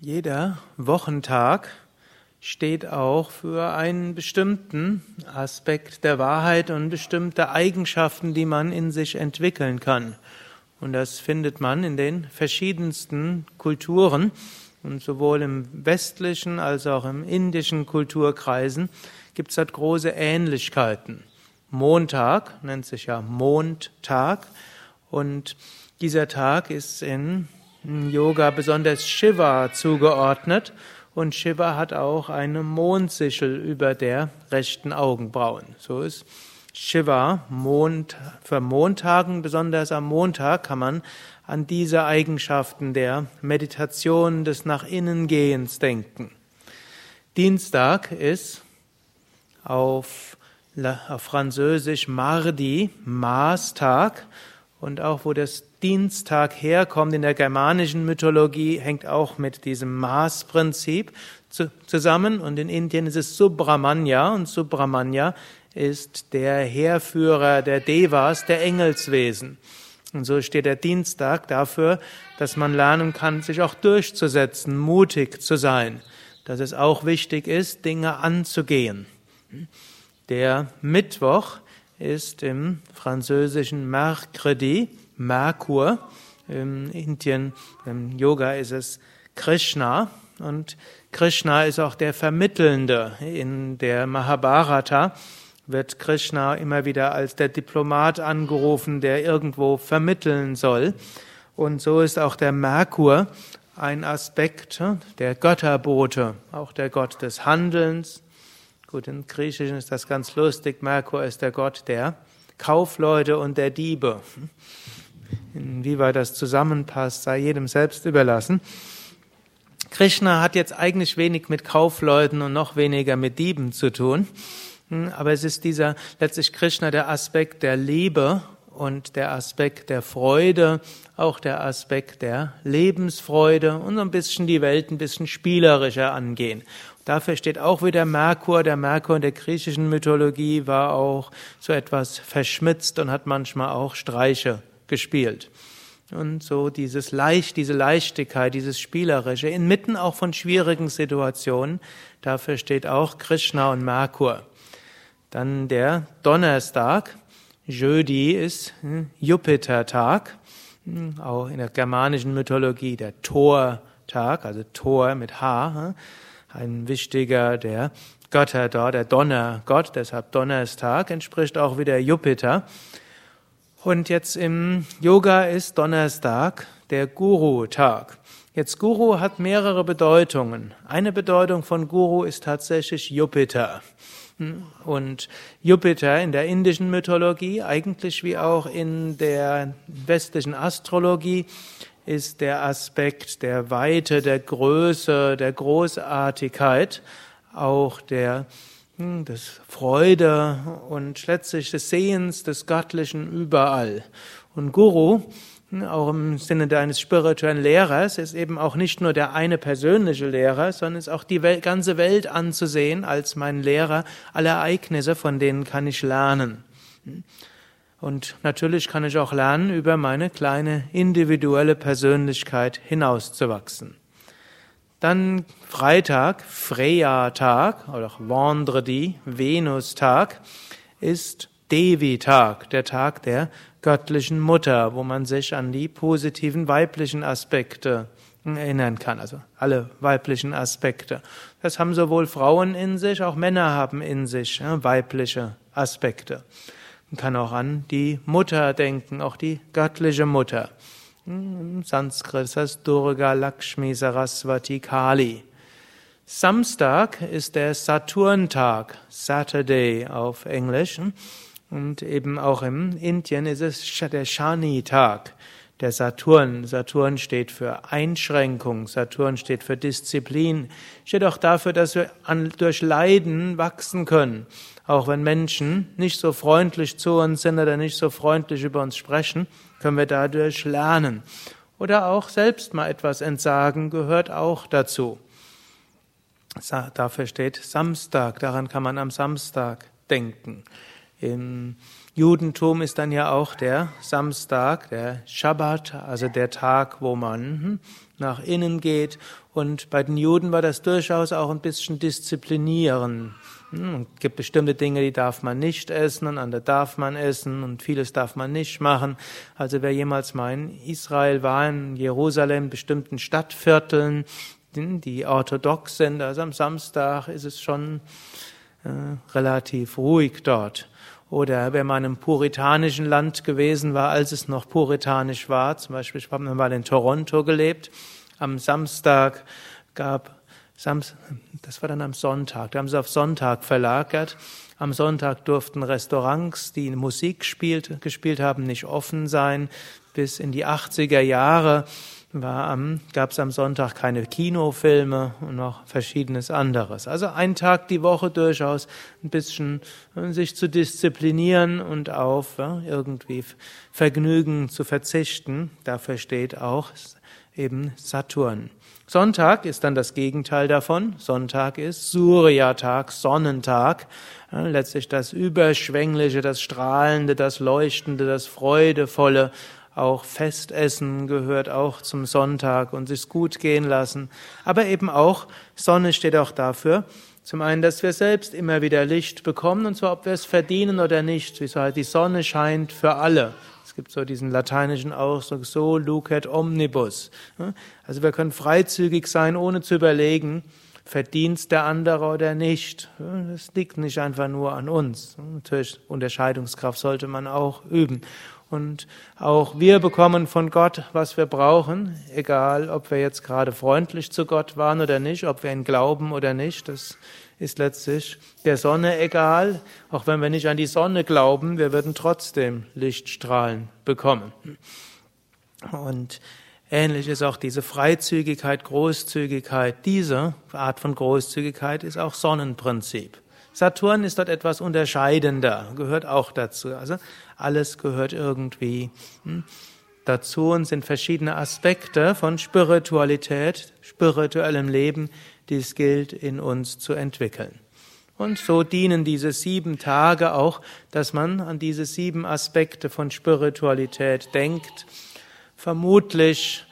Jeder Wochentag steht auch für einen bestimmten Aspekt der Wahrheit und bestimmte Eigenschaften, die man in sich entwickeln kann. Und das findet man in den verschiedensten Kulturen. Und sowohl im westlichen als auch im indischen Kulturkreisen gibt es dort große Ähnlichkeiten. Montag nennt sich ja Mondtag. Und dieser Tag ist in Yoga besonders Shiva zugeordnet und Shiva hat auch eine Mondsichel über der rechten Augenbrauen. So ist Shiva Mond, für Montagen, besonders am Montag kann man an diese Eigenschaften der Meditation des nach innen Gehens denken. Dienstag ist auf, auf Französisch Mardi, Marstag und auch wo das Dienstag herkommt in der germanischen Mythologie, hängt auch mit diesem Maßprinzip zusammen. Und in Indien ist es Subramanya und Subramanya ist der Heerführer der Devas, der Engelswesen. Und so steht der Dienstag dafür, dass man lernen kann, sich auch durchzusetzen, mutig zu sein, dass es auch wichtig ist, Dinge anzugehen. Der Mittwoch ist im französischen Mercredi, Merkur. In Indien, im Yoga ist es Krishna. Und Krishna ist auch der Vermittelnde. In der Mahabharata wird Krishna immer wieder als der Diplomat angerufen, der irgendwo vermitteln soll. Und so ist auch der Merkur ein Aspekt der Götterbote, auch der Gott des Handelns. Gut, in Griechischen ist das ganz lustig. Merkur ist der Gott der Kaufleute und der Diebe. Inwieweit das zusammenpasst, sei jedem selbst überlassen. Krishna hat jetzt eigentlich wenig mit Kaufleuten und noch weniger mit Dieben zu tun. Aber es ist dieser, letztlich Krishna, der Aspekt der Liebe und der Aspekt der Freude, auch der Aspekt der Lebensfreude und so ein bisschen die Welt ein bisschen spielerischer angehen. Dafür steht auch wieder Merkur. Der Merkur in der griechischen Mythologie war auch so etwas verschmitzt und hat manchmal auch Streiche gespielt. Und so dieses Leicht, diese Leichtigkeit, dieses Spielerische, inmitten auch von schwierigen Situationen, dafür steht auch Krishna und Merkur. Dann der Donnerstag, Jödi ist hm, Jupiter-Tag, hm, auch in der germanischen Mythologie der Thor-Tag, also Thor mit H, hm, ein wichtiger der Götter dort, der Donnergott, deshalb Donnerstag, entspricht auch wieder Jupiter. Und jetzt im Yoga ist Donnerstag der Guru-Tag. Jetzt Guru hat mehrere Bedeutungen. Eine Bedeutung von Guru ist tatsächlich Jupiter. Und Jupiter in der indischen Mythologie, eigentlich wie auch in der westlichen Astrologie, ist der Aspekt der Weite, der Größe, der Großartigkeit, auch der des Freude und letztlich des Sehens des Göttlichen überall. Und Guru, auch im Sinne deines spirituellen Lehrers, ist eben auch nicht nur der eine persönliche Lehrer, sondern ist auch die Welt, ganze Welt anzusehen als mein Lehrer. Alle Ereignisse, von denen kann ich lernen. Und natürlich kann ich auch lernen, über meine kleine individuelle Persönlichkeit hinauszuwachsen. Dann Freitag, Freya-Tag oder auch Vendredi, Venus-Tag, ist Devi-Tag, der Tag der göttlichen Mutter, wo man sich an die positiven weiblichen Aspekte erinnern kann, also alle weiblichen Aspekte. Das haben sowohl Frauen in sich, auch Männer haben in sich weibliche Aspekte. Man kann auch an die Mutter denken, auch die göttliche Mutter. Im Sanskrit ist das Durga Lakshmi Saraswati Kali. Samstag ist der Saturntag, Saturday auf Englisch. Und eben auch im Indien ist es der Shani-Tag, der Saturn. Saturn steht für Einschränkung, Saturn steht für Disziplin, steht auch dafür, dass wir an, durch Leiden wachsen können. Auch wenn Menschen nicht so freundlich zu uns sind oder nicht so freundlich über uns sprechen, können wir dadurch lernen. Oder auch selbst mal etwas entsagen gehört auch dazu. Dafür steht Samstag, daran kann man am Samstag denken. Im Judentum ist dann ja auch der Samstag, der Schabbat, also der Tag, wo man hm, nach innen geht. Und bei den Juden war das durchaus auch ein bisschen disziplinieren. Hm, es gibt bestimmte Dinge, die darf man nicht essen und andere darf man essen und vieles darf man nicht machen. Also wer jemals mal in Israel war, in Jerusalem, bestimmten Stadtvierteln, die orthodox sind, also am Samstag ist es schon äh, relativ ruhig dort. Oder wenn man im puritanischen Land gewesen war, als es noch puritanisch war, zum Beispiel, ich habe mal in Toronto gelebt, am Samstag gab, das war dann am Sonntag, da haben sie auf Sonntag verlagert. Am Sonntag durften Restaurants, die Musik spielt, gespielt haben, nicht offen sein. Bis in die 80er Jahre gab es am Sonntag keine Kinofilme und noch verschiedenes anderes. Also ein Tag die Woche durchaus ein bisschen äh, sich zu disziplinieren und auf ja, irgendwie Vergnügen zu verzichten. Dafür steht auch eben Saturn. Sonntag ist dann das Gegenteil davon. Sonntag ist Surya-Tag, Sonnentag. Letztlich das Überschwängliche, das Strahlende, das Leuchtende, das Freudevolle auch Festessen gehört auch zum Sonntag und sich gut gehen lassen. Aber eben auch, Sonne steht auch dafür, zum einen, dass wir selbst immer wieder Licht bekommen, und zwar ob wir es verdienen oder nicht. Die Sonne scheint für alle. Gibt so diesen lateinischen Ausdruck, so lucet omnibus. Also wir können freizügig sein, ohne zu überlegen, verdient der andere oder nicht. Das liegt nicht einfach nur an uns. Natürlich, Unterscheidungskraft sollte man auch üben. Und auch wir bekommen von Gott, was wir brauchen, egal ob wir jetzt gerade freundlich zu Gott waren oder nicht, ob wir ihn glauben oder nicht. Das ist letztlich der Sonne egal. Auch wenn wir nicht an die Sonne glauben, wir würden trotzdem Lichtstrahlen bekommen. Und ähnlich ist auch diese Freizügigkeit, Großzügigkeit. Diese Art von Großzügigkeit ist auch Sonnenprinzip. Saturn ist dort etwas unterscheidender, gehört auch dazu. Also alles gehört irgendwie hm, dazu sind verschiedene Aspekte von Spiritualität, spirituellem Leben, die es gilt in uns zu entwickeln. Und so dienen diese sieben Tage auch, dass man an diese sieben Aspekte von Spiritualität denkt. Vermutlich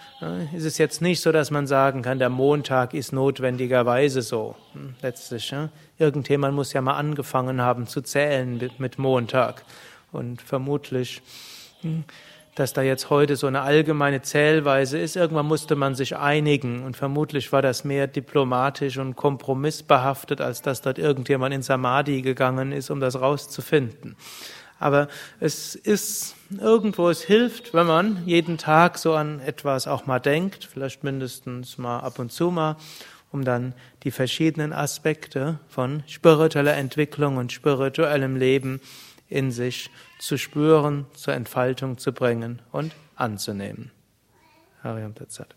ist es jetzt nicht so, dass man sagen kann, der Montag ist notwendigerweise so. Hm, letztlich, irgendjemand muss ja mal angefangen haben zu zählen mit Montag. Und vermutlich, hm, dass da jetzt heute so eine allgemeine Zählweise ist, irgendwann musste man sich einigen. Und vermutlich war das mehr diplomatisch und kompromissbehaftet, als dass dort irgendjemand in Samadhi gegangen ist, um das rauszufinden. Aber es ist irgendwo, es hilft, wenn man jeden Tag so an etwas auch mal denkt, vielleicht mindestens mal ab und zu mal, um dann die verschiedenen Aspekte von spiritueller Entwicklung und spirituellem Leben in sich zu spüren, zur Entfaltung zu bringen und anzunehmen. Hariam Tatsat.